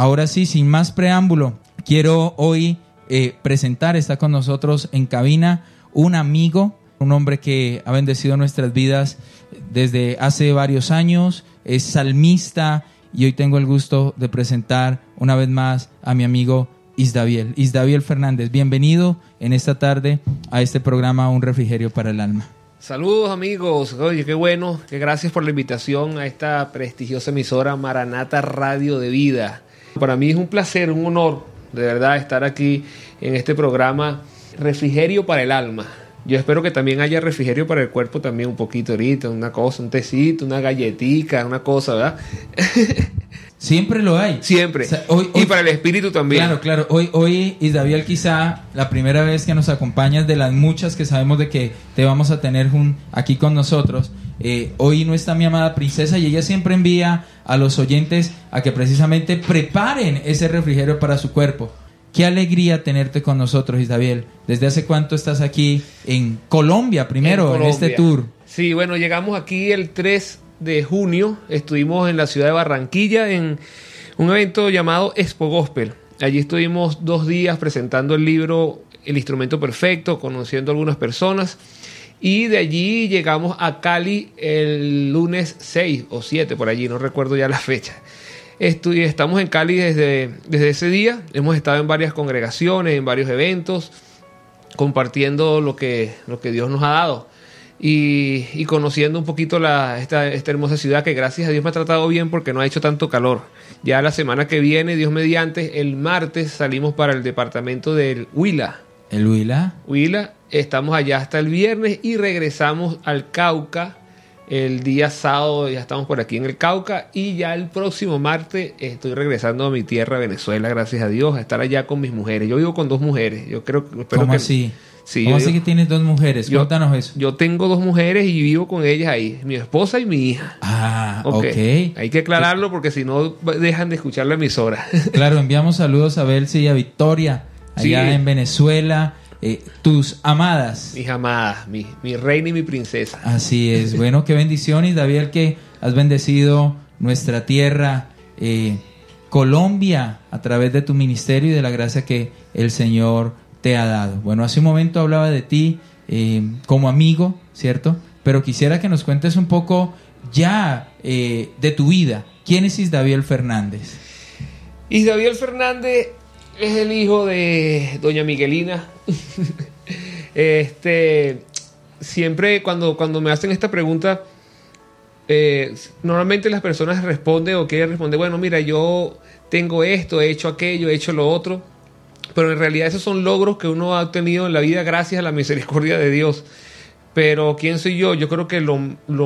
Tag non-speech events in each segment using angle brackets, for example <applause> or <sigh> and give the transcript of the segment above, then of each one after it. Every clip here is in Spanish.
ahora sí, sin más preámbulo, quiero hoy eh, presentar, está con nosotros en cabina un amigo, un hombre que ha bendecido nuestras vidas desde hace varios años, es salmista y hoy tengo el gusto de presentar una vez más a mi amigo Isdaviel. Isdaviel Fernández, bienvenido en esta tarde a este programa Un Refrigerio para el Alma. Saludos amigos, oye, qué bueno, que gracias por la invitación a esta prestigiosa emisora Maranata Radio de Vida. Para mí es un placer, un honor, de verdad, estar aquí en este programa Refrigerio para el Alma. Yo espero que también haya refrigerio para el cuerpo también un poquito ahorita, una cosa, un tecito, una galletita, una cosa, ¿verdad? <laughs> Siempre lo hay. Siempre. y para el espíritu también. Claro, claro. Hoy, hoy Isabel, quizá la primera vez que nos acompañas de las muchas que sabemos de que te vamos a tener aquí con nosotros. Eh, hoy no está mi amada princesa y ella siempre envía a los oyentes a que precisamente preparen ese refrigerio para su cuerpo. Qué alegría tenerte con nosotros, Isabel. ¿Desde hace cuánto estás aquí en Colombia primero, en, en este tour? Sí, bueno, llegamos aquí el 3 de junio estuvimos en la ciudad de Barranquilla en un evento llamado Expo Gospel. Allí estuvimos dos días presentando el libro El instrumento perfecto, conociendo algunas personas. Y de allí llegamos a Cali el lunes 6 o 7, por allí, no recuerdo ya la fecha. estamos en Cali desde, desde ese día. Hemos estado en varias congregaciones, en varios eventos, compartiendo lo que, lo que Dios nos ha dado y, conociendo un poquito la, esta, esta, hermosa ciudad que gracias a Dios me ha tratado bien porque no ha hecho tanto calor. Ya la semana que viene, Dios mediante, el martes salimos para el departamento del Huila. ¿El Huila? Huila, estamos allá hasta el viernes y regresamos al Cauca. El día sábado ya estamos por aquí en el Cauca y ya el próximo martes estoy regresando a mi tierra, Venezuela, gracias a Dios, a estar allá con mis mujeres. Yo vivo con dos mujeres. Yo creo que ¿Cómo así? ¿Cómo así que tienes dos mujeres? Cuéntanos eso. Yo tengo dos mujeres y vivo con ellas ahí, mi esposa y mi hija. Ah, ok. Hay que aclararlo porque si no dejan de escuchar la emisora. <laughs> Claro, enviamos saludos a Belsi y a Victoria, allá en Venezuela. Eh, tus amadas. Mis amadas, mi, reina y mi princesa. Así <laughs> es. Bueno, qué bendición, y David, que has bendecido nuestra tierra, eh, Colombia, a través de tu ministerio y de la gracia que el Señor te ha dado. Bueno, hace un momento hablaba de ti eh, como amigo, ¿cierto? Pero quisiera que nos cuentes un poco ya eh, de tu vida. ¿Quién es Isdaviel Fernández? Isdaviel Fernández es el hijo de doña Miguelina. <laughs> este, siempre cuando, cuando me hacen esta pregunta, eh, normalmente las personas responden o quieren responder, bueno, mira, yo tengo esto, he hecho aquello, he hecho lo otro pero en realidad esos son logros que uno ha obtenido en la vida gracias a la misericordia de Dios. Pero ¿quién soy yo? Yo creo que lo,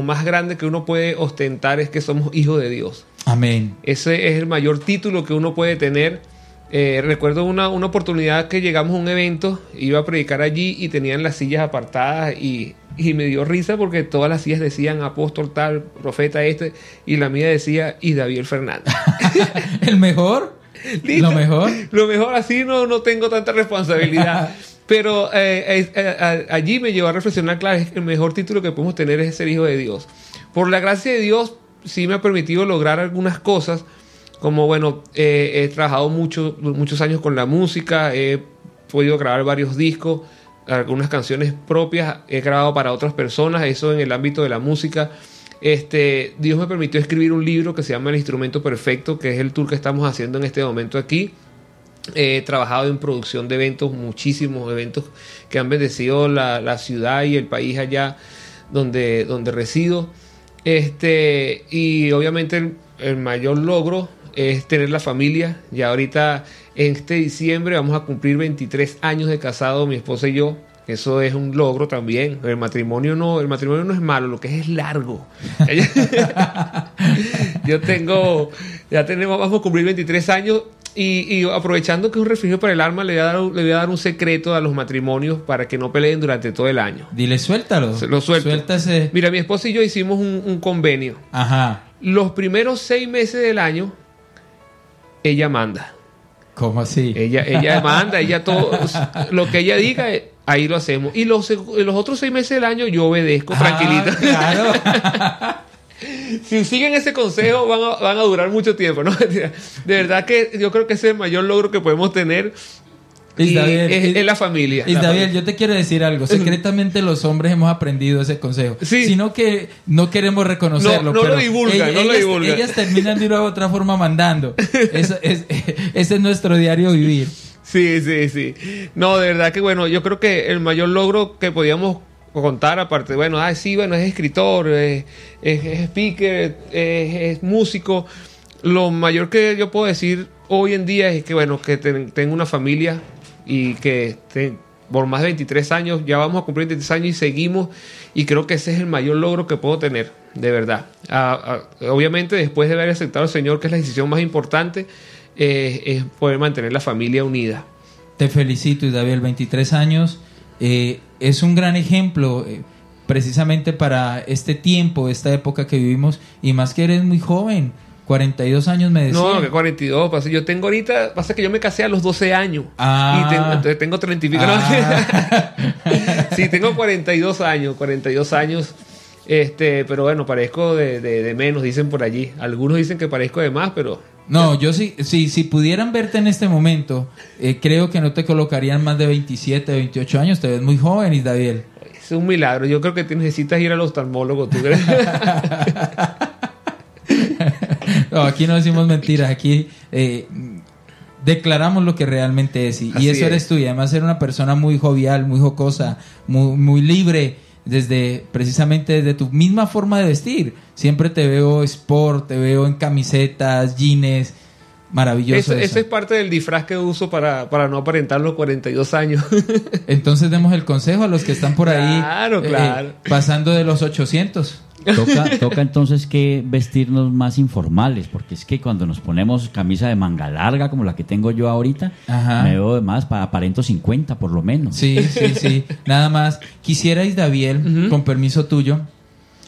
más grande que uno puede ostentar es que somos hijos de Dios. Amén. Ese es el mayor título que uno puede tener. Eh, recuerdo una, una, oportunidad que llegamos a un evento, iba a predicar allí y tenían las sillas apartadas y, y me dio risa porque todas las sillas decían apóstol tal, profeta este, y la mía decía y David Fernández. <laughs> ¿El mejor? <laughs> Lo mejor. Lo mejor así no, no tengo tanta responsabilidad. <laughs> Pero eh, eh, allí me llevó a reflexionar, claro, es que el mejor título que podemos tener es ser hijo de Dios. Por la gracia de Dios, sí me ha permitido lograr algunas cosas, como bueno, eh, he trabajado mucho, muchos años con la música, he podido grabar varios discos, algunas canciones propias, he grabado para otras personas, eso en el ámbito de la música. Este, Dios me permitió escribir un libro que se llama El Instrumento Perfecto, que es el tour que estamos haciendo en este momento aquí. He trabajado en producción de eventos, muchísimos eventos que han bendecido la, ciudad y el país allá donde, donde resido. Este, y obviamente el, el, mayor logro es tener la familia. Ya ahorita en este diciembre vamos a cumplir 23 años de casado, mi esposa y yo. Eso es un logro también. El matrimonio no, el matrimonio no es malo, lo que es es largo. <laughs> Yo tengo, ya tenemos, vamos a cumplir 23 años y, aprovechando que es un refugio para el alma, le voy, a dar, le voy a dar un secreto a los matrimonios para que no peleen durante todo el año. Dile, suéltalo. Lo suelto. Mira, mi esposa y yo hicimos un, un convenio. Ajá. Los primeros seis meses del año, ella manda. ¿Cómo así? Ella, ella manda, ella todo, lo que ella diga, ahí lo hacemos. Y los, los otros seis meses del año yo obedezco ah, tranquilita. Claro. <laughs> si siguen ese consejo van a, van a durar mucho tiempo, ¿no? <laughs> De verdad que yo creo que ese es el mayor logro que podemos tener. Y Isabel, es, Is- es la familia. Isabel, yo te quiero decir algo. Secretamente los hombres hemos aprendido ese consejo. Sí. Sino que no queremos reconocerlo. No, no pero lo divulgan, ella- no lo ellas, divulgan. ellas terminan de una u otra forma mandando. <laughs> Eso es, ese es nuestro diario vivir. Sí, sí, sí. No, de verdad que bueno, yo creo que el mayor logro que podíamos contar, aparte, bueno, ah, sí, bueno, es escritor, es, es- es speaker, es, es músico. Lo mayor que yo puedo decir hoy en día es que, bueno, que ten- tengo una familia y que te- por más de 23 años, ya vamos a cumplir 23 años y seguimos, y creo que ese es el mayor logro que puedo tener, de verdad. Ah, ah, obviamente, después de haber aceptado al Señor, que es la decisión más importante, eh, es poder mantener la familia unida. Te felicito, Isabel, 23 años. eh, es un gran ejemplo eh, precisamente para este tiempo, esta época que vivimos, y más que eres muy joven, 42 años me decía. No, que 42, pasa. Yo tengo ahorita, pasa que yo me casé a los 12 años. Ah. Y tengo, entonces tengo 30 y pico. Ah. ¿no? <laughs> sí, tengo 42 años, 42 años. Este, pero bueno, parezco de, de- de menos, dicen por allí. Algunos dicen que parezco de más, pero No, yo sí, sí, si pudieran verte en este momento, eh, creo que no te colocarían más de 27, 28 años, te ves muy joven, Isabel. es un milagro. Yo creo que te necesitas ir al oftalmólogo, ¿tú crees? <laughs> No, aquí no decimos mentiras, aquí eh, declaramos lo que realmente es. Y, y eso eres es. tú. Y además eres una persona muy jovial, muy jocosa, muy, muy libre, desde precisamente desde tu misma forma de vestir. Siempre te veo sport, te veo en camisetas, jeans. Maravilloso. Eso, eso. es parte del disfraz que uso para, para no aparentar los 42 años. <laughs> Entonces demos el consejo a los que están por ahí Claro, eh, claro. pasando de los 800. Toca, <laughs> toca entonces que vestirnos más informales, porque es que cuando nos ponemos camisa de manga larga como la que tengo yo ahorita, Ajá. me veo de más para aparento 50 por lo menos. Sí, sí, sí. <laughs> Nada más. Quisierais, Daviel, con permiso tuyo,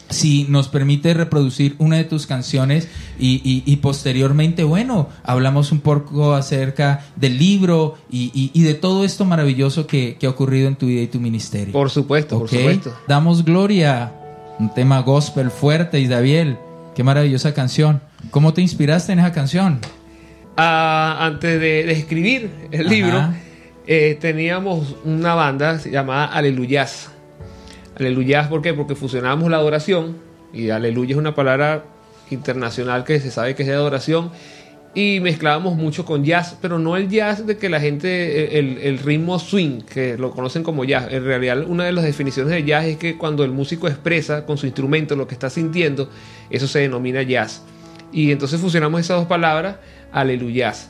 si nos permite reproducir una de tus canciones y, y- y posteriormente, bueno, hablamos un poco acerca del libro y, y- y de todo esto maravilloso que, que ha ocurrido en tu vida y tu ministerio. por supuesto, por supuesto. Damos gloria. Un tema gospel fuerte, Isabel. Qué maravillosa canción. ¿Cómo te inspiraste en esa canción? Ah, antes de, de escribir el Ajá. libro, eh, teníamos una banda llamada Aleluyas. Aleluyas, ¿por qué? Porque fusionábamos la adoración, y aleluya es una palabra internacional que se sabe que es de adoración, y mezclábamos mucho con jazz, pero no el jazz de que la gente, el, el ritmo swing, que lo conocen como jazz. En realidad, una de las definiciones de jazz es que cuando el músico expresa con su instrumento lo que está sintiendo, eso se denomina jazz. Y entonces fusionamos esas dos palabras, aleluyas.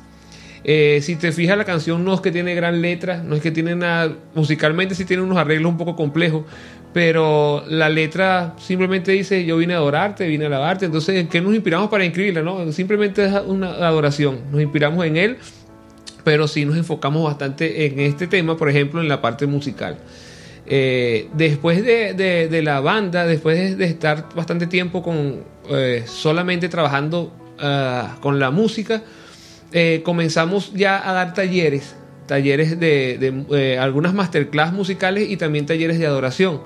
Eh, si te fijas, la canción no es que tiene gran letra, no es que tiene nada. Musicalmente sí tiene unos arreglos un poco complejos, pero la letra simplemente dice: Yo vine a adorarte, vine a alabarte. Entonces, ¿en qué nos inspiramos para inscribirla? No? Simplemente es una adoración. Nos inspiramos en él, pero sí nos enfocamos bastante en este tema, por ejemplo, en la parte musical. Eh, después de, de- la banda, después de, de estar bastante tiempo con eh, solamente trabajando ah, con la música, eh, comenzamos ya a dar talleres, talleres de, de, eh, algunas masterclass musicales y también talleres de adoración.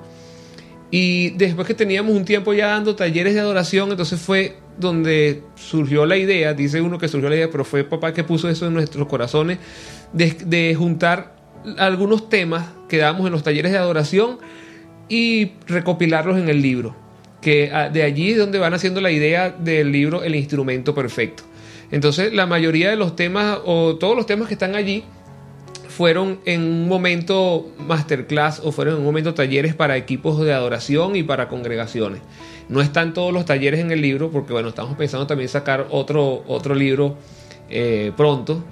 Y después que teníamos un tiempo ya dando talleres de adoración, entonces fue donde surgió la idea, dice uno que surgió la idea, pero fue papá que puso eso en nuestros corazones, de, de juntar algunos temas que damos en los talleres de adoración y recopilarlos en el libro. Que ah, de allí es donde van haciendo la idea del libro El instrumento perfecto. Entonces, la mayoría de los temas, o todos los temas que están allí, fueron en un momento masterclass o fueron en un momento talleres para equipos de adoración y para congregaciones. No están todos los talleres en el libro, porque bueno, estamos pensando también sacar otro, otro libro eh, pronto,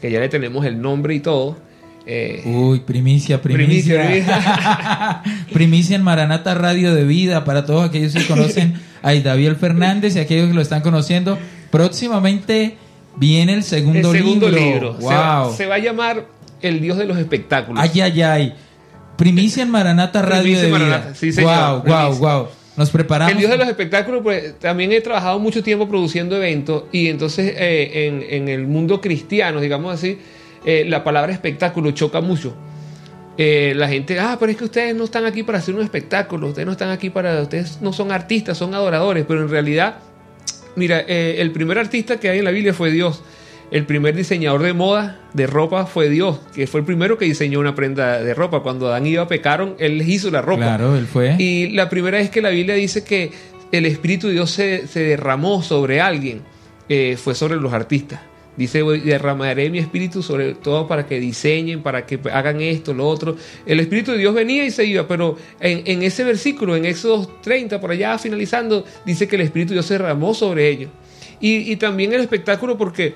que ya le tenemos el nombre y todo. Eh, Uy, primicia, primicia. Primicia, Primicia, <laughs> en Maranata Radio de Vida para todos aquellos que conocen a Daviel Fernández y aquellos que lo están conociendo. Próximamente viene el segundo, el segundo libro. libro. Se, va, Wow. se va a llamar El Dios de los Espectáculos. Ay, ay, ay. Primicia en Maranata <laughs> Radio Primicia de en Vida. Maranata, sí, señor, Wow, wow, wow. Nos preparamos. El Dios de los espectáculos, pues también he trabajado mucho tiempo produciendo eventos y entonces eh, en, en el mundo cristiano, digamos así, eh, la palabra espectáculo choca mucho. eh, la gente, ah, pero es que ustedes no están aquí para hacer un espectáculo, ustedes no están aquí para, ustedes no son artistas, son adoradores, pero en realidad, mira, eh, el primer artista que hay en la Biblia fue Dios. El primer diseñador de moda, de ropa, fue Dios, que fue el primero que diseñó una prenda de ropa. Cuando Adán y Eva pecaron, Él les hizo la ropa. Claro, él fue. Y la primera vez que la Biblia dice que el Espíritu de Dios se, se derramó sobre alguien, eh, fue sobre los artistas. Dice, "Voy- derramaré mi espíritu sobre todo para que diseñen, para que hagan esto, lo otro. El Espíritu de Dios venía y se iba, pero en, en ese versículo, en Éxodo 30, por allá finalizando, dice que el Espíritu de Dios se derramó sobre ellos. Y, y también el espectáculo, porque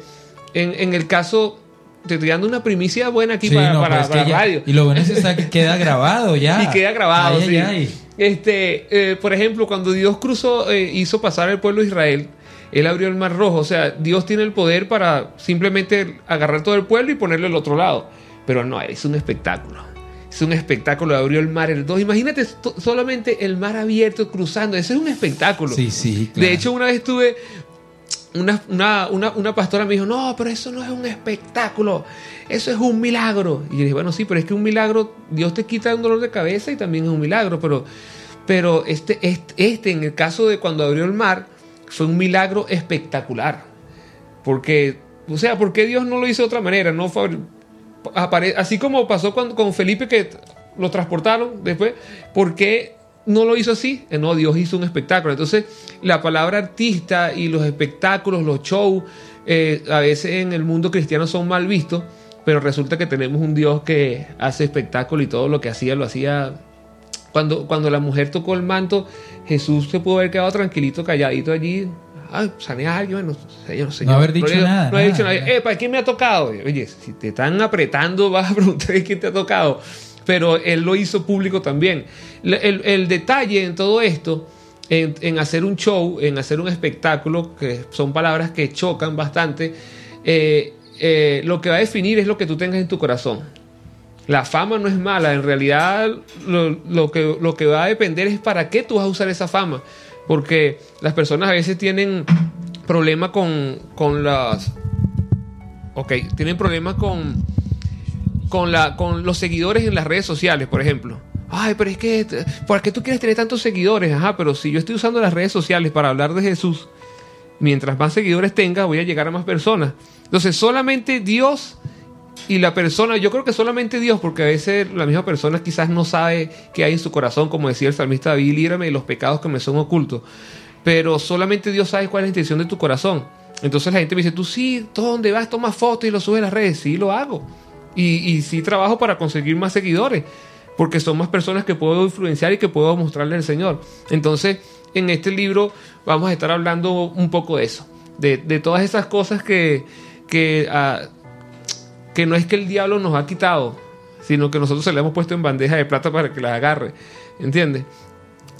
en, en el caso, te estoy dando una primicia buena aquí Sí, para, no, para- pero es que para ya- radio. Y lo bueno es que queda grabado ya. <laughs> Y queda grabado, Ay, sí. ay, ay. Este, eh, por ejemplo, cuando Dios cruzó, eh, hizo pasar al pueblo de Israel, Él abrió el mar rojo. O sea, Dios tiene el poder para simplemente agarrar todo el pueblo y ponerlo al otro lado. Pero no, es un espectáculo. Es un espectáculo, abrió el mar el dos. Imagínate to- solamente el mar abierto cruzando. Ese es un espectáculo. Sí, sí, claro. De hecho, una vez tuve una, una, una, una pastora me dijo, no, pero eso no es un espectáculo, eso es un milagro. Y yo dije, bueno, sí, pero es que un milagro, Dios te quita un dolor de cabeza y también es un milagro, pero, pero este, este, este, en el caso de cuando abrió el mar, fue un milagro espectacular. Porque, o sea, ¿por qué Dios no lo hizo de otra manera? No así como pasó con, con Felipe que lo transportaron después, ¿por qué no lo hizo así? Eh, No, Dios hizo un espectáculo. Entonces, la palabra artista y los espectáculos, los shows, eh, a veces en el mundo cristiano son mal vistos, pero resulta que tenemos un Dios que hace espectáculo y todo lo que hacía lo hacía. Cuando, cuando la mujer tocó el manto, Jesús se pudo haber quedado tranquilito, calladito allí. Ay, sané a alguien, bueno, señor, señor. haber dicho nada, No ha nada, dicho nada. nada. ¿para quién me ha tocado? Oye, si te están apretando, vas a preguntar quién te ha tocado. Pero él lo hizo público también. El, el detalle en todo esto, en, en hacer un show, en hacer un espectáculo, que son palabras que chocan bastante, eh, eh, lo que va a definir es lo que tú tengas en tu corazón. La fama no es mala, en realidad lo, que, lo que va a depender es para qué tú vas a usar esa fama. Porque las personas a veces tienen problemas con, con las... Ok, tienen problemas con, con, la, con los seguidores en las redes sociales, por ejemplo. Ay, pero es que, ¿por qué tú quieres tener tantos seguidores? Ajá, pero si yo estoy usando las redes sociales para hablar de Jesús, mientras más seguidores tenga, voy a llegar a más personas. Entonces, solamente Dios y la persona, yo creo que solamente Dios, porque a veces la misma persona quizás no sabe qué hay en su corazón, como decía el salmista David, líbrame de los pecados que me son ocultos. Pero solamente Dios sabe cuál es la intención de tu corazón. Entonces la gente me dice, tú sí, todo donde vas tomas fotos y lo subes a las redes. Sí, lo hago. Y, sí trabajo para conseguir más seguidores, porque son más personas que puedo influenciar y que puedo mostrarle al Señor. Entonces, en este libro vamos a estar hablando un poco de eso, de, de todas esas cosas que, que, ah, que no es que el diablo nos ha quitado, sino que nosotros se le hemos puesto en bandeja de plata para que las agarre. ¿Entiendes?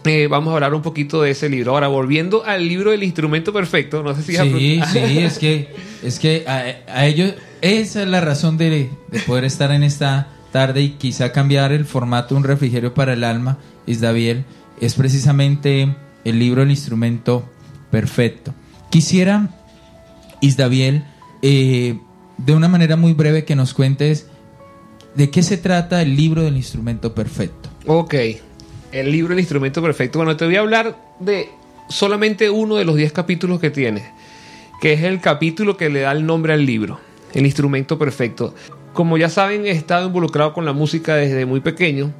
Eh, vamos a hablar un poquito de ese libro. Ahora, volviendo al libro del instrumento perfecto, no sé si... Sí, sí, es que, es que a, a ellos, esa es la razón de, de poder estar en esta tarde y quizá cambiar el formato de un refrigerio para el alma, Isdaviel, es precisamente el libro El instrumento perfecto. Quisiera, Isdaviel, eh, de una manera muy breve que nos cuentes de qué se trata el libro del instrumento perfecto. Ok, el libro El instrumento perfecto. Bueno, te voy a hablar de solamente uno de los 10 capítulos que tiene, que es el capítulo que le da el nombre al libro, El instrumento perfecto. Como ya saben, he estado involucrado con la música desde muy pequeño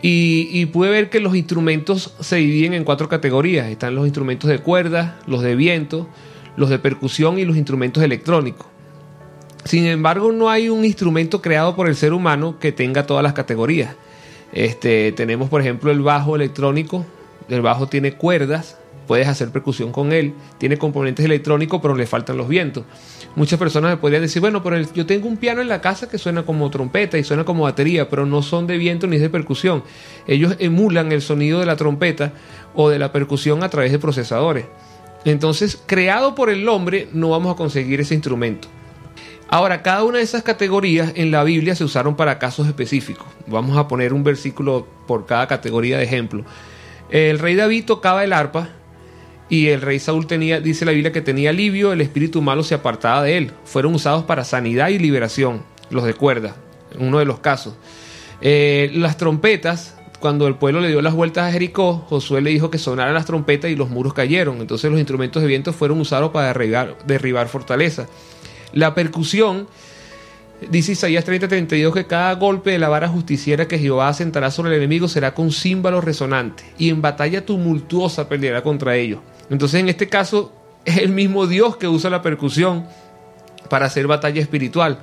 y, y pude ver que los instrumentos se dividen en cuatro categorías. Están los instrumentos de cuerda, los de viento, los de percusión y los instrumentos electrónicos. Sin embargo, no hay un instrumento creado por el ser humano que tenga todas las categorías. Este, tenemos, por ejemplo, el bajo electrónico. El bajo tiene cuerdas, puedes hacer percusión con él. Tiene componentes electrónicos, pero le faltan los vientos. Muchas personas me podrían decir, bueno, pero yo tengo un piano en la casa que suena como trompeta y suena como batería, pero no son de viento ni de percusión. Ellos emulan el sonido de la trompeta o de la percusión a través de procesadores. Entonces, creado por el hombre, no vamos a conseguir ese instrumento. Ahora, cada una de esas categorías en la Biblia se usaron para casos específicos. Vamos a poner un versículo por cada categoría de ejemplo. El rey David tocaba el arpa y el rey Saúl tenía, dice la Biblia que tenía alivio, el espíritu malo se apartaba de él. Fueron usados para sanidad y liberación, los de cuerda, uno de los casos. Eh, las trompetas, cuando el pueblo le dio las vueltas a Jericó, Josué le dijo que sonaran las trompetas y los muros cayeron. Entonces los instrumentos de viento fueron usados para derribar, derribar fortaleza. La percusión, dice Isaías 30:32 que cada golpe de la vara justiciera que Jehová asentará sobre el enemigo será con címbalos resonantes y en batalla tumultuosa peleará contra ellos. Entonces en este caso es el mismo Dios que usa la percusión para hacer batalla espiritual.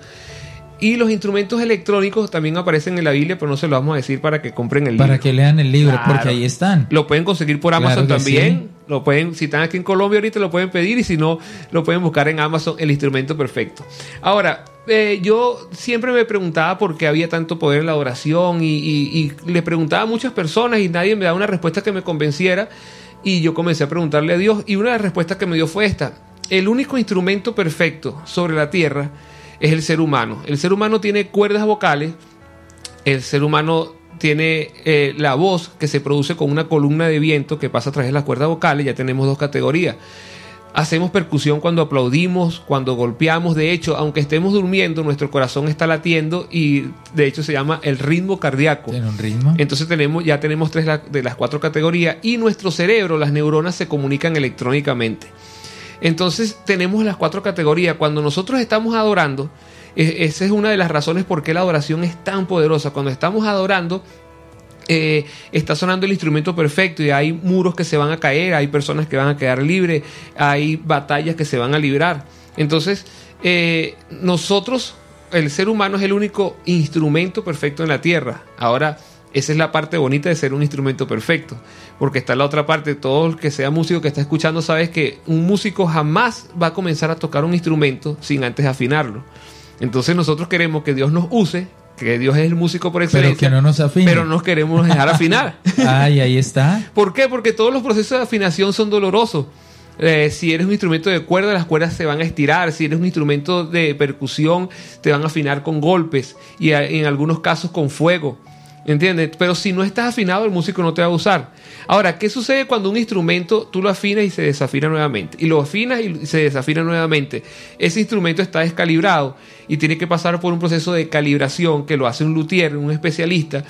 Y los instrumentos electrónicos también aparecen en la Biblia, pero no se lo vamos a decir para que compren el libro. Para que lean el libro, Claro. porque ahí están. Lo pueden conseguir por Amazon Claro también. sí. Lo pueden, si están aquí en Colombia ahorita lo pueden pedir y si no, lo pueden buscar en Amazon el instrumento perfecto. Ahora, eh, yo siempre me preguntaba por qué había tanto poder en la oración y, y- le preguntaba a muchas personas y nadie me daba una respuesta que me convenciera y yo comencé a preguntarle a Dios y una de las respuestas que me dio fue esta. El único instrumento perfecto sobre la tierra es el ser humano. El ser humano tiene cuerdas vocales, el ser humano tiene eh, la voz que se produce con una columna de viento que pasa a través de las cuerdas vocales, ya tenemos dos categorías. Hacemos percusión cuando aplaudimos, cuando golpeamos, de hecho, aunque estemos durmiendo, nuestro corazón está latiendo y de hecho se llama el ritmo cardíaco. Tiene un ritmo. Entonces tenemos, ya tenemos tres de las cuatro categorías y nuestro cerebro, las neuronas se comunican electrónicamente. Entonces tenemos las cuatro categorías. Cuando nosotros estamos adorando, esa es una de las razones por qué la adoración es tan poderosa. Cuando estamos adorando, eh, está sonando el instrumento perfecto y hay muros que se van a caer, hay personas que van a quedar libres, hay batallas que se van a librar. Entonces, eh, nosotros, el ser humano es el único instrumento perfecto en la tierra. Ahora, esa es la parte bonita de ser un instrumento perfecto, porque está la otra parte, todo el que sea músico que está escuchando sabes que un músico jamás va a comenzar a tocar un instrumento sin antes afinarlo. Entonces nosotros queremos que Dios nos use, que Dios es el músico por Pero excelencia, que no nos afine. pero no nos queremos dejar <laughs> afinar. Ay, ahí está. ¿Por qué? Porque todos los procesos de afinación son dolorosos. Eh, si eres un instrumento de cuerda, las cuerdas se van a estirar. Si eres un instrumento de percusión, te van a afinar con golpes y a- en algunos casos con fuego. ¿Entiendes? Pero si no estás afinado, el músico no te va a usar. Ahora, ¿qué sucede cuando un instrumento tú lo afinas y se desafina nuevamente? Y lo afinas y se desafina nuevamente. Ese instrumento está descalibrado y tiene que pasar por un proceso de calibración que lo hace un luthier, un especialista,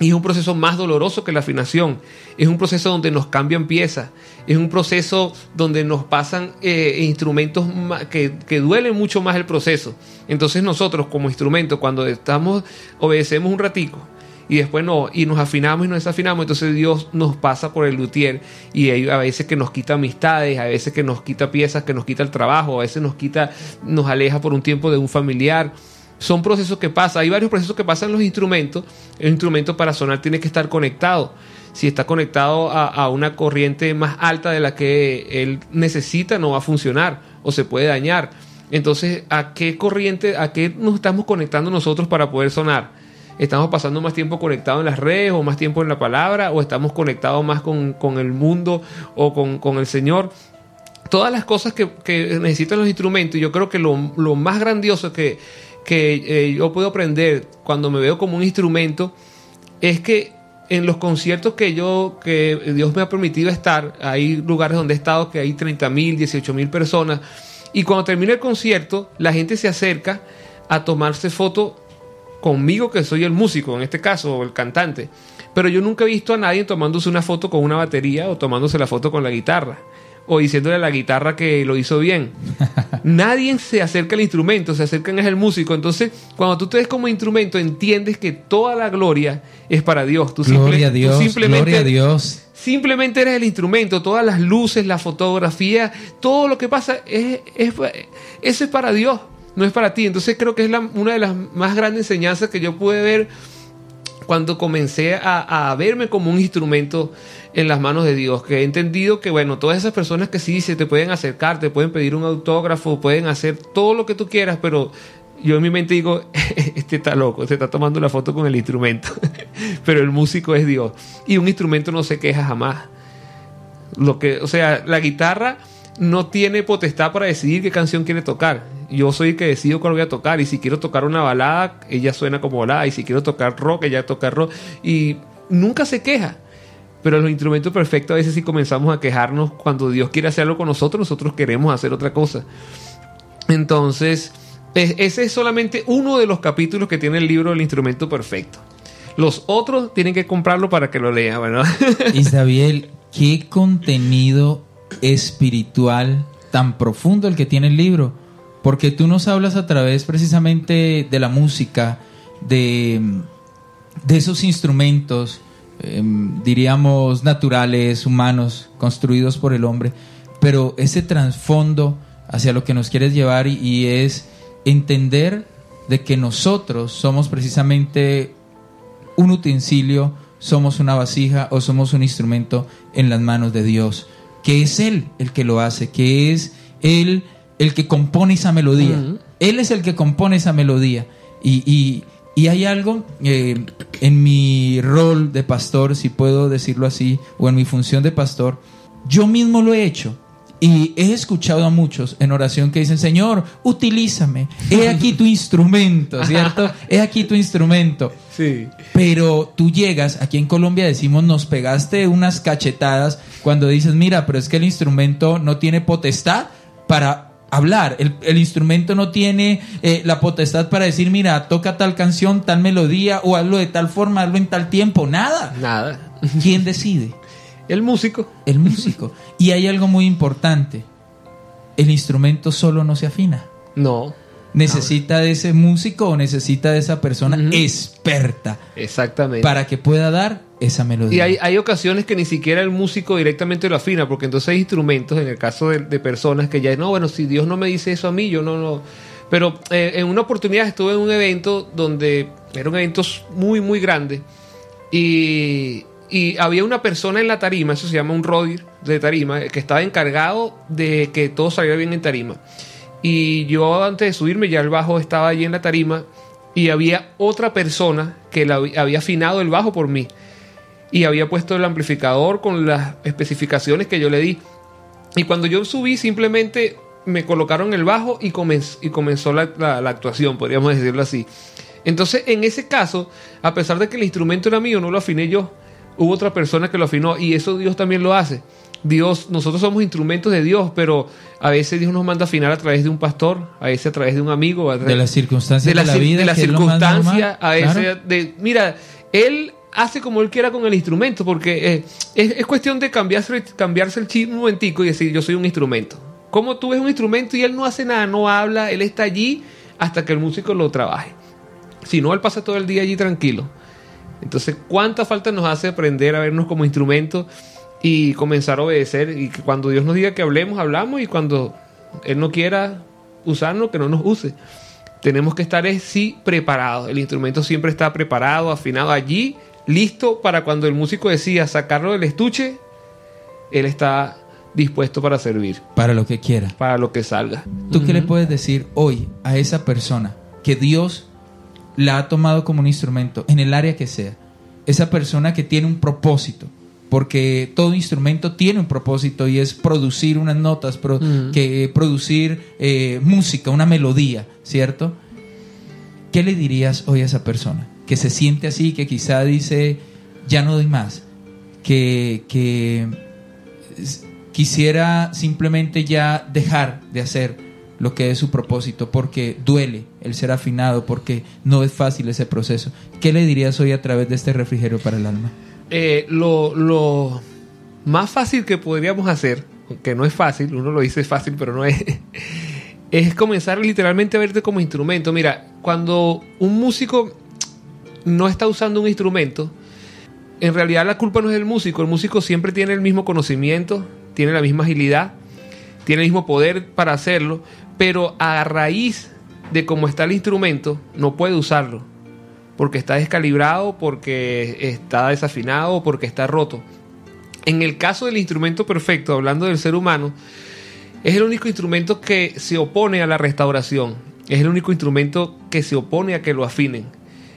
y es un proceso más doloroso que la afinación. Es un proceso donde nos cambian piezas. Es un proceso donde nos pasan eh, instrumentos que, que duelen mucho más el proceso. Entonces nosotros como instrumento, cuando estamos, obedecemos un ratico y después no, y nos afinamos y nos desafinamos, entonces Dios nos pasa por el luthier y a veces que nos quita amistades, a veces que nos quita piezas, que nos quita el trabajo, a veces nos quita, nos aleja por un tiempo de un familiar son procesos que pasan. Hay varios procesos que pasan en los instrumentos. El instrumento para sonar tiene que estar conectado. Si está conectado a, a una corriente más alta de la que él necesita, no va a funcionar o se puede dañar. Entonces, ¿a qué corriente, a qué nos estamos conectando nosotros para poder sonar? ¿Estamos pasando más tiempo conectados en las redes o más tiempo en la palabra? ¿O estamos conectados más con, con el mundo o con, con el Señor? todas las cosas que, que necesitan los instrumentos. Yo creo que lo, lo más grandioso que, que eh, yo puedo aprender cuando me veo como un instrumento es que en los conciertos que yo, que Dios me ha permitido estar, hay lugares donde he estado que hay 30 mil, 18 mil personas. Y cuando termina el concierto, la gente se acerca a tomarse foto conmigo, que soy el músico, en este caso, o el cantante. Pero yo nunca he visto a nadie tomándose una foto con una batería o tomándose la foto con la guitarra. O diciéndole a la guitarra que lo hizo bien. <laughs> Nadie se acerca al instrumento, se acercan es el músico. Entonces, cuando tú te ves como instrumento, entiendes que toda la gloria es para Dios. Tú simple- Gloria a tú Dios, simplemente, gloria a Dios. Simplemente eres el instrumento, todas las luces, la fotografía, todo lo que pasa, es, es- eso es para Dios, no es para ti. Entonces creo que es una de las más grandes enseñanzas que yo pude ver cuando comencé a, a verme como un instrumento en las manos de Dios, que he entendido que, bueno, todas esas personas que sí se te pueden acercar, te pueden pedir un autógrafo, pueden hacer todo lo que tú quieras, pero yo en mi mente digo, <laughs> este está loco, se está tomando la foto con el instrumento, <laughs> pero el músico es Dios. Y un instrumento no se queja jamás. Lo que, o sea, la guitarra no tiene potestad para decidir qué canción quiere tocar. Yo soy el que decido cuál voy a tocar. Y si quiero tocar una balada, ella suena como balada. Y si quiero tocar rock, ella toca rock. Y nunca se queja. Pero los instrumentos perfectos a veces sí comenzamos a quejarnos cuando Dios quiere hacer algo con nosotros, nosotros queremos hacer otra cosa. Entonces, es- ese es solamente uno de los capítulos que tiene el libro El instrumento perfecto. Los otros tienen que comprarlo para que lo lean, bueno. <laughs> Isabel, qué contenido espiritual tan profundo el que tiene el libro, porque tú nos hablas a través precisamente de la música, de, de esos instrumentos, em, diríamos, naturales, humanos, construidos por el hombre, pero ese trasfondo hacia lo que nos quieres llevar y, y es entender de que nosotros somos precisamente un utensilio, somos una vasija o somos un instrumento en las manos de Dios, que es Él el que lo hace, que es Él el que compone esa melodía. Él es el que compone esa melodía. Y, y- y hay algo eh, en mi rol de pastor, si puedo decirlo así, o en mi función de pastor, yo mismo lo he hecho. Y he escuchado a muchos en oración que dicen, Señor, utilízame, he aquí tu instrumento, ¿cierto? <laughs> He aquí tu instrumento. Sí. Pero tú llegas, aquí en Colombia decimos, nos pegaste unas cachetadas cuando dices, mira, pero es que el instrumento no tiene potestad para hablar, el, el instrumento no tiene eh, la potestad para decir, mira, toca tal canción, tal melodía, o hazlo de tal forma, hazlo en tal tiempo, nada. Nada. ¿Quién decide? El músico. El músico. Y hay algo muy importante, el instrumento solo no se afina. No. Necesita de ese músico o necesita de esa persona experta Exactamente. para que pueda dar esa melodía. Y hay, hay ocasiones que ni siquiera el músico directamente lo afina, porque entonces hay instrumentos, en el caso de, de personas que ya, no, bueno, si Dios no me dice eso a mí, yo no lo... Pero eh, en una oportunidad estuve en un evento donde era un evento muy, muy grande y, y había una persona en la tarima, eso se llama un rodir de tarima, que estaba encargado de que todo saliera bien en tarima. Y yo antes de subirme ya el bajo estaba allí en la tarima y había otra persona que la había- afinado el bajo por mí y había puesto el amplificador con las especificaciones que yo le di. Y cuando yo subí, simplemente me colocaron el bajo y, comenz- y comenzó la- la actuación, podríamos decirlo así. Entonces, en ese caso, a pesar de que el instrumento era mío, no lo afiné yo. Hubo otra persona que lo afinó y eso Dios también lo hace. Dios, nosotros somos instrumentos de Dios, pero a veces Dios nos manda a afinar a través de un pastor, a veces a través de un amigo, a de las circunstancias de, de la, vida, de la circunstancia a veces Claro. de mira él hace como él quiera con el instrumento porque eh, es, es cuestión de cambiarse, cambiarse el chip un momentico y decir yo soy un instrumento como tú ves un instrumento y él no hace nada no habla él está allí hasta que el músico lo trabaje. Si no él pasa todo el día allí tranquilo. Entonces cuánta falta nos hace aprender a vernos como instrumento y comenzar a obedecer y que cuando Dios nos diga que hablemos hablamos y cuando él no quiera usarnos que no nos use tenemos que estar es, sí preparados. El instrumento siempre está preparado, afinado allí, listo para cuando el músico decida sacarlo del estuche, él está dispuesto para servir, Para lo que quiera. para lo que salga. ¿Tú qué le puedes decir hoy a esa persona que Dios la ha tomado como un instrumento en el área que sea? Esa persona que tiene un propósito, porque todo instrumento tiene un propósito y es producir unas notas, pro- Ujú. que producir eh, música, una melodía, ¿cierto? ¿Qué le dirías hoy a esa persona que se siente así, que quizá dice, ya no doy más, que, que quisiera simplemente ya dejar de hacer lo que es su propósito, porque duele el ser afinado, porque no es fácil ese proceso. ¿Qué le dirías hoy a través de este refrigerio para el alma? Eh, lo, lo más fácil que podríamos hacer, aunque no es fácil, uno lo dice fácil, pero no es, <laughs> es comenzar literalmente a verte como instrumento. Mira, cuando un músico no está usando un instrumento, en realidad la culpa no es del músico, el músico siempre tiene el mismo conocimiento, tiene la misma agilidad, tiene el mismo poder para hacerlo, pero a raíz de cómo está el instrumento, no puede usarlo porque está descalibrado, porque está desafinado, porque está roto. En el caso del instrumento perfecto, hablando del ser humano, es el único instrumento que se opone a la restauración. Es el único instrumento que se opone a que lo afinen.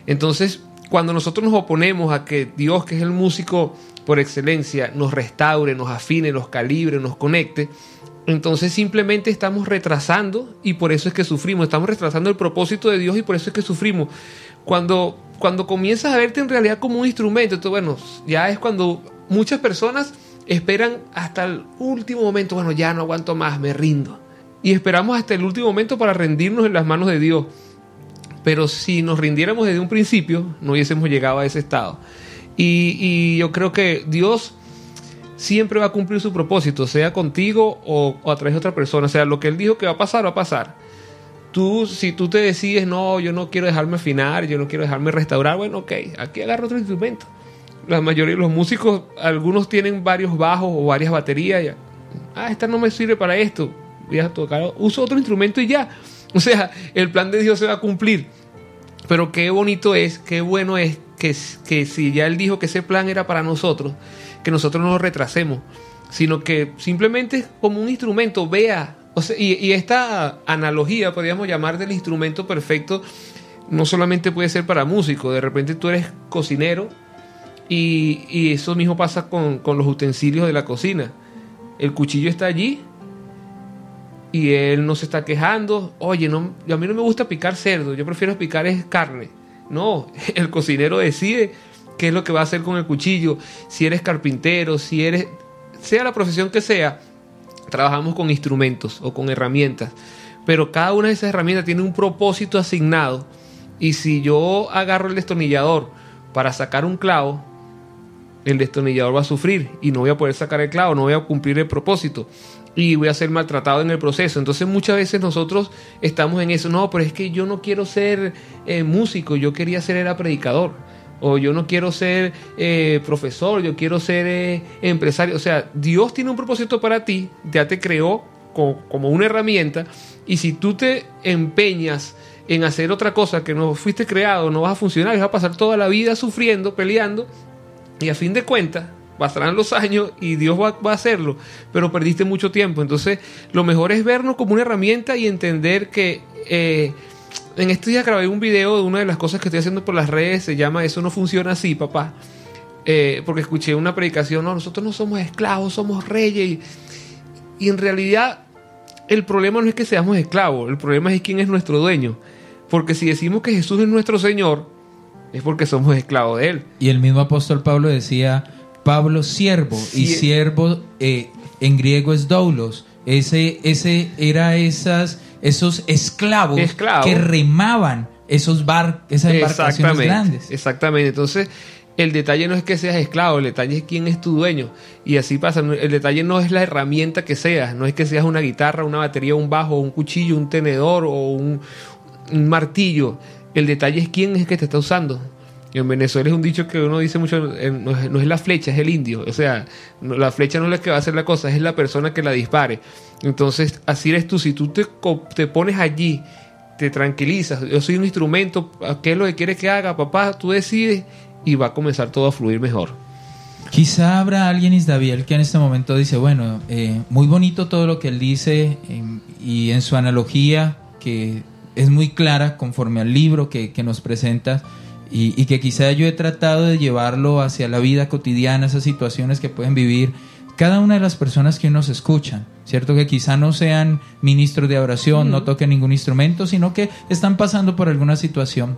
Entonces, cuando nosotros nos oponemos a que Dios, que es el músico por excelencia, nos restaure, nos afine, nos calibre, nos conecte, entonces simplemente estamos retrasando y por eso es que sufrimos. Estamos retrasando el propósito de Dios y por eso es que sufrimos. Cuando, cuando comienzas a verte en realidad como un instrumento, entonces, bueno, ya es cuando muchas personas esperan hasta el último momento, bueno, ya no aguanto más, me rindo. Y esperamos hasta el último momento para rendirnos en las manos de Dios. Pero si nos rindiéramos desde un principio, no hubiésemos llegado a ese estado. Y, yo creo que Dios siempre va a cumplir su propósito, sea contigo o, o a través de otra persona. O sea, lo que Él dijo que va a pasar, va a pasar. Tú, si tú te decides, no, yo no quiero dejarme afinar, yo no quiero dejarme restaurar, bueno, ok, aquí agarro otro instrumento. La mayoría de los músicos, algunos tienen varios bajos o varias baterías. Ah, esta no me sirve para esto. Voy a tocar, uso otro instrumento y ya. O sea, el plan de Dios se va a cumplir. Pero qué bonito es, qué bueno es que, que si ya Él dijo que ese plan era para nosotros, que nosotros no lo retrasemos, sino que simplemente como un instrumento vea. Y, esta analogía, podríamos llamar del instrumento perfecto, no solamente puede ser para músicos, de repente tú eres cocinero y, y eso mismo pasa con, con los utensilios de la cocina. El cuchillo está allí y él no se está quejando. Oye, a mí no me gusta picar cerdo, yo prefiero picar carne. No, <laughs> el cocinero decide qué es lo que va a hacer con el cuchillo. Si eres carpintero, si eres, sea la profesión que sea, trabajamos con instrumentos o con herramientas. Pero cada una de esas herramientas tiene un propósito asignado. Y si yo agarro el destornillador para sacar un clavo, el destornillador va a sufrir y no voy a poder sacar el clavo, no voy a cumplir el propósito y voy a ser maltratado en el proceso. Entonces muchas veces nosotros estamos en eso, no, pero es que yo no quiero ser eh, músico, yo quería ser era predicador. O yo no quiero ser eh, profesor, yo quiero ser eh, empresario. O sea, Dios tiene un propósito para ti, ya te creó como, una herramienta y si tú te empeñas en hacer otra cosa que no fuiste creado, no vas a funcionar, vas a pasar toda la vida sufriendo, peleando y a fin de cuentas pasarán los años y Dios va, va, a hacerlo, pero perdiste mucho tiempo. Entonces, lo mejor es vernos como una herramienta y entender que eh, en estos días grabé un video de una de las cosas que estoy haciendo por las redes, se llama Eso no funciona así, papá. Eh, porque escuché una predicación, no, nosotros no somos esclavos, somos reyes. Y, y en realidad, el problema no es que seamos esclavos, el problema es quién es nuestro dueño. Porque si decimos que Jesús es nuestro Señor, es porque somos esclavos de Él. Y el mismo apóstol Pablo decía, Pablo siervo, sí. y siervo eh, en griego es doulos. Ese, ese era esas, esos esclavos Esclavo. que remaban esos bar, esas embarcaciones grandes. Exactamente. Entonces, el detalle no es que seas esclavo, el detalle es quién es tu dueño. Y así pasa. El detalle no es la herramienta que seas, no es que seas una guitarra, una batería, un bajo, un cuchillo, un tenedor o un, un martillo. El detalle es quién es que te está usando. En Venezuela es un dicho que uno dice mucho, eh, no es, no es, la flecha, es el indio. O sea, la flecha no es la que va a hacer la cosa, es la persona que la dispare. Entonces, así eres tú. Si tú te, te pones allí, te tranquilizas, yo soy un instrumento, ¿qué es lo que quieres que haga? Papá, tú decides y va a comenzar todo a fluir mejor. Quizá habrá alguien, Isdaviel, que en este momento dice, bueno, eh, muy bonito todo lo que él dice eh, y en su analogía, que es muy clara conforme al libro que, que nos presentas, y, y, que quizá yo he tratado de llevarlo hacia la vida cotidiana, esas situaciones que pueden vivir cada una de las personas que nos escuchan, ¿cierto? Que quizá no sean ministros de oración, uh -huh. no toquen ningún instrumento, sino que están pasando por alguna situación.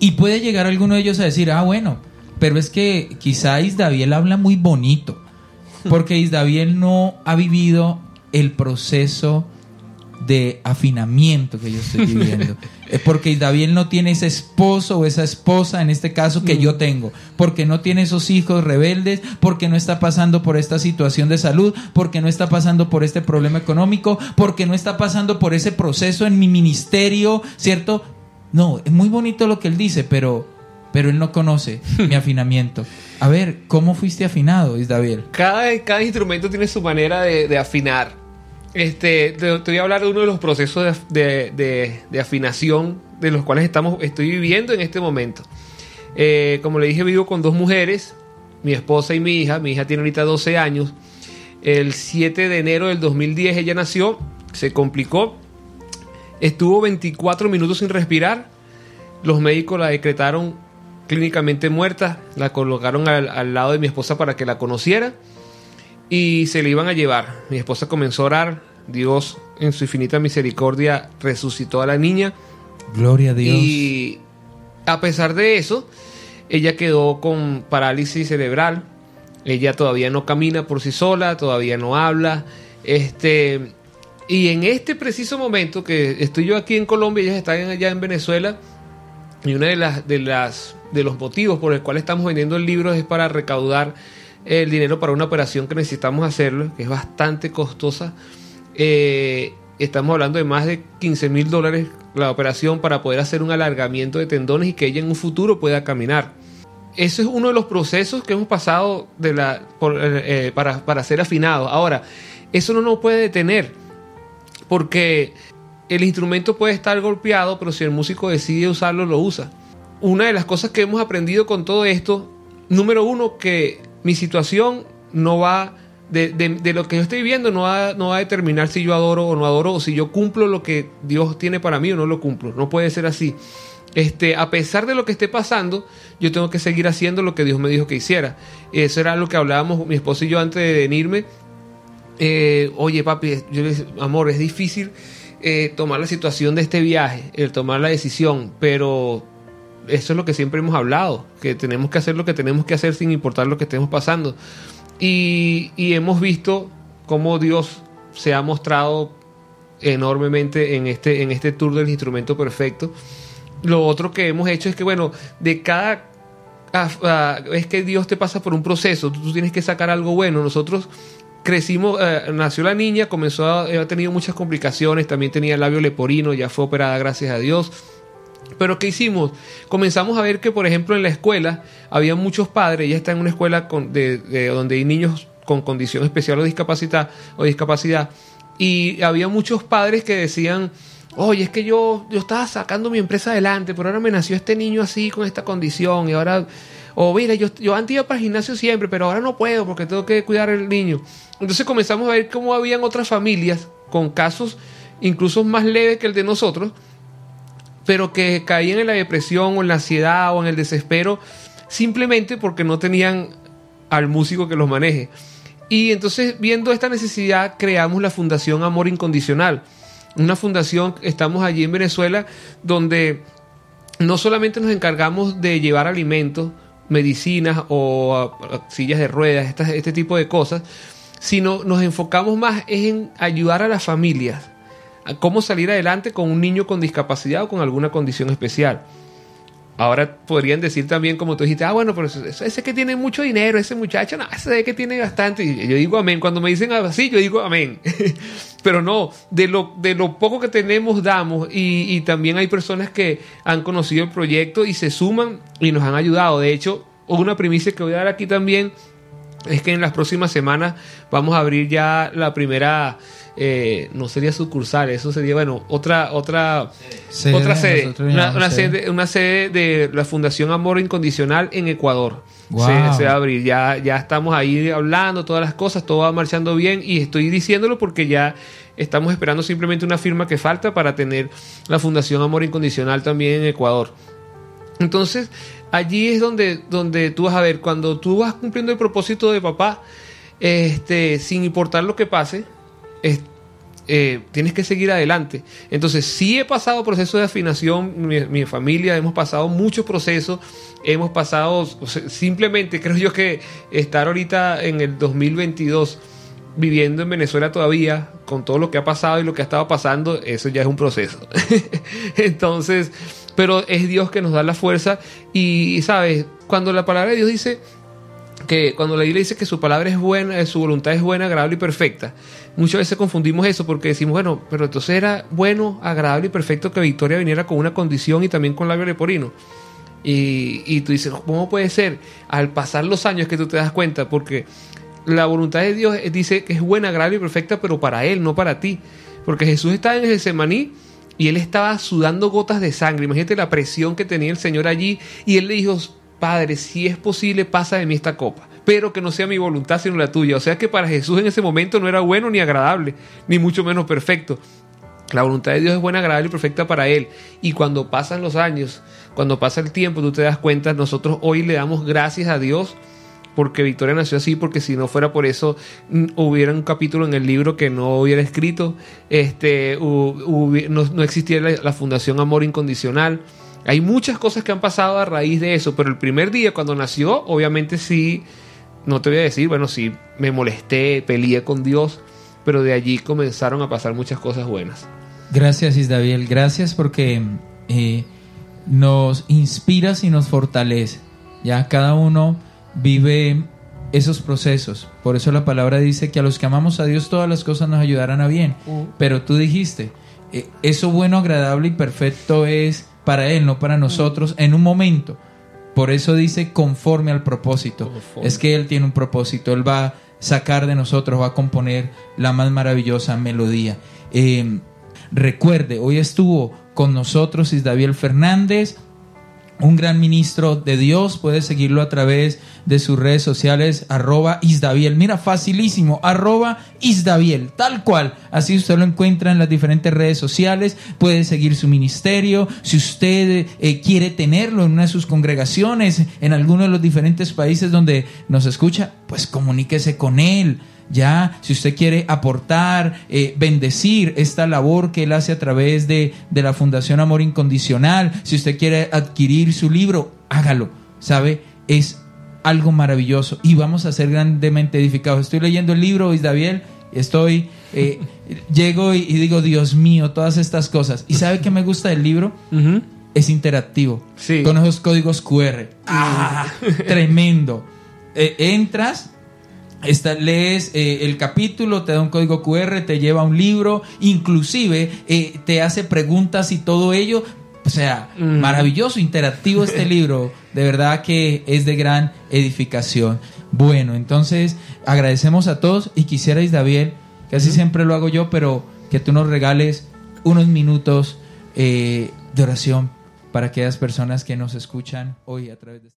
Y puede llegar alguno de ellos a decir, ah, bueno, pero es que quizá Isdaviel habla muy bonito, <laughs> porque Isdaviel no ha vivido el proceso de afinamiento que yo estoy viviendo. <laughs> porque David no tiene ese esposo o esa esposa, en este caso, que mm. yo tengo. Porque no tiene esos hijos rebeldes, porque no está pasando por esta situación de salud, porque no está pasando por este problema económico, porque no está pasando por ese proceso en mi ministerio, ¿cierto? No, es muy bonito lo que él dice, pero, pero él no conoce <laughs> mi afinamiento. A ver, ¿cómo fuiste afinado, Isdaviel? Cada, cada instrumento tiene su manera de, de afinar. Este, te, voy a hablar de uno de los procesos de, afinación de los cuales estamos, estoy viviendo en este momento. Eh, como le dije, vivo con dos mujeres, mi esposa y mi hija. Mi hija tiene ahorita 12 años. El 7 de enero del 2010 ella nació, se complicó. Estuvo 24 minutos sin respirar. Los médicos la decretaron clínicamente muerta. La colocaron al, al lado de mi esposa para que la conociera y se le iban a llevar. Mi esposa comenzó a orar, Dios en su infinita misericordia resucitó a la niña. Gloria a Dios. Y a pesar de eso, ella quedó con parálisis cerebral. Ella todavía no camina por sí sola, todavía no habla. Este, y en este preciso momento que estoy yo aquí en Colombia, ellos están allá en Venezuela, Y uno de, las, de, las, de los motivos por el cual estamos vendiendo el libro es para recaudar el dinero para una operación que necesitamos hacerlo, que es bastante costosa. Eh, estamos hablando de más de 15 mil dólares la operación para poder hacer un alargamiento de tendones y que ella en un futuro pueda caminar. Ese es uno de los procesos que hemos pasado la, eh, para, para ser afinados. Ahora, eso no nos puede detener, porque el instrumento puede estar golpeado, pero si el músico decide usarlo, lo usa. Una de las cosas que hemos aprendido con todo esto, número uno, que mi situación no va, de, de, lo que yo estoy viviendo, no va, no va a determinar si yo adoro o no adoro, o si yo cumplo lo que Dios tiene para mí o no lo cumplo. No puede ser así. Este, a pesar de lo que esté pasando, yo tengo que seguir haciendo lo que Dios me dijo que hiciera. Eso era lo que hablábamos mi esposo y yo antes de venirme. Eh, oye, papi, yo le amor, es difícil eh, tomar la situación de este viaje, el tomar la decisión, pero eso es lo que siempre hemos hablado, que tenemos que hacer lo que tenemos que hacer sin importar lo que estemos pasando. Y, hemos visto cómo Dios se ha mostrado enormemente en este, en este tour del instrumento perfecto. Lo otro que hemos hecho es que, bueno, de cada vez que Dios te pasa por un proceso, tú, tienes que sacar algo bueno. Nosotros crecimos, eh, nació la niña, comenzó a, ha tenido muchas complicaciones, también tenía el labio leporino, ya fue operada gracias a Dios. Pero ¿qué hicimos? Comenzamos a ver que, por ejemplo, en la escuela había muchos padres, ella está en una escuela con, de, donde hay niños con condición especial o discapacidad, o discapacidad, y había muchos padres que decían, oye, es que yo, yo estaba sacando mi empresa adelante, pero ahora me nació este niño así, con esta condición, y ahora, o mira, yo, yo antes iba para el gimnasio siempre, pero ahora no puedo porque tengo que cuidar al niño. Entonces comenzamos a ver cómo habían otras familias con casos incluso más leves que el de nosotros, pero que caían en la depresión o en la ansiedad o en el desespero simplemente porque no tenían al músico que los maneje. Y entonces, viendo esta necesidad, creamos la Fundación Amor Incondicional. Una fundación, estamos allí en Venezuela, donde no solamente nos encargamos de llevar alimentos, medicinas o sillas de ruedas, este tipo de cosas, sino nos enfocamos más en ayudar a las familias cómo salir adelante con un niño con discapacidad o con alguna condición especial. Ahora podrían decir también, como tú dijiste, ah, bueno, pero ese, que tiene mucho dinero, ese muchacho, no, ese que tiene bastante. Yo digo amén. Cuando me dicen así, yo digo amén. <laughs> pero no, de lo, de lo poco que tenemos, damos. Y, y también hay personas que han conocido el proyecto y se suman y nos han ayudado. De hecho, una primicia que voy a dar aquí también es que en las próximas semanas vamos a abrir ya la primera eh, no sería sucursal, eso sería, bueno, otra, otra, otra sede, una, sede, una sede de la Fundación Amor Incondicional en Ecuador. Se, va a abrir, ya, ya estamos ahí hablando todas las cosas, todo va marchando bien y estoy diciéndolo porque ya estamos esperando simplemente una firma que falta para tener la Fundación Amor Incondicional también en Ecuador. Entonces, allí es donde, donde tú vas a ver, cuando tú vas cumpliendo el propósito de papá, este, sin importar lo que pase, eh, tienes que seguir adelante. Entonces, sí he pasado procesos de afinación, mi, familia, hemos pasado muchos procesos, hemos pasado, simplemente creo yo que estar ahorita en el 2022 viviendo en Venezuela todavía, con todo lo que ha pasado y lo que ha estado pasando, eso ya es un proceso. <laughs> Entonces, pero es Dios que nos da la fuerza y, ¿sabes? Cuando la palabra de Dios dice que cuando la Biblia dice que su palabra es buena, su voluntad es buena, agradable y perfecta, muchas veces confundimos eso porque decimos, bueno, pero entonces era bueno, agradable y perfecto que Victoria viniera con una condición y también con labio leporino. Y, y tú dices, ¿cómo puede ser? Al pasar los años que tú te das cuenta, porque la voluntad de Dios dice que es buena, agradable y perfecta, pero para Él, no para ti. Porque Jesús estaba en el Semaní y Él estaba sudando gotas de sangre. Imagínate la presión que tenía el Señor allí. Y Él le dijo, Padre, si es posible, pasa de mí esta copa pero que no sea mi voluntad sino la tuya. O sea que para Jesús en ese momento no era bueno ni agradable, ni mucho menos perfecto. La voluntad de Dios es buena, agradable y perfecta para Él. Y cuando pasan los años, cuando pasa el tiempo, tú te das cuenta, nosotros hoy le damos gracias a Dios porque Victoria nació así, porque si no fuera por eso, hubiera un capítulo en el libro que no hubiera escrito, este, no, existiera la Fundación Amor Incondicional. Hay muchas cosas que han pasado a raíz de eso, pero el primer día cuando nació, obviamente sí no te voy a decir, bueno, sí, me molesté, peleé con Dios, pero de allí comenzaron a pasar muchas cosas buenas. Gracias, Isdaviel. Gracias porque eh, nos inspiras y nos fortalece. Ya cada uno vive esos procesos. Por eso la palabra dice que a los que amamos a Dios todas las cosas nos ayudarán a bien. Mm. Pero tú dijiste, eh, eso bueno, agradable y perfecto es para Él, no para nosotros, en un momento. Por eso dice conforme al propósito. Conforme. Es que Él tiene un propósito. Él va a sacar de nosotros, va a componer la más maravillosa melodía. Eh, recuerde, hoy estuvo con nosotros Isdaviel Fernández, un gran ministro de Dios. Puede seguirlo a través de sus redes sociales, arroba Isdaviel. Mira, facilísimo, arroba Isdaviel, tal cual. Así usted lo encuentra en las diferentes redes sociales. Puede seguir su ministerio. Si usted eh, quiere tenerlo en una de sus congregaciones, en alguno de los diferentes países donde nos escucha, pues comuníquese con él. Ya, si usted quiere aportar, eh, bendecir esta labor que él hace a través de, de la Fundación Amor Incondicional, si usted quiere adquirir su libro, hágalo. ¿Sabe? Es algo maravilloso y vamos a ser grandemente edificados. Estoy leyendo el libro, Isdaviel, estoy, eh, <laughs> llego y, y digo, Dios mío, todas estas cosas. ¿Y sabe qué me gusta del libro? Es interactivo. Sí. Con esos códigos QR. ¡Ah! tremendo. Eh, entras, esta- lees eh, el capítulo, te da un código QR, te lleva un libro, inclusive eh, te hace preguntas y todo ello. O sea, Mm. maravilloso, interactivo este <laughs> libro. De verdad que es de gran edificación. Bueno, entonces agradecemos a todos y quisiera, Isdaviel, que así siempre lo hago yo, pero que tú nos regales unos minutos eh, de oración para aquellas personas que nos escuchan hoy a través de...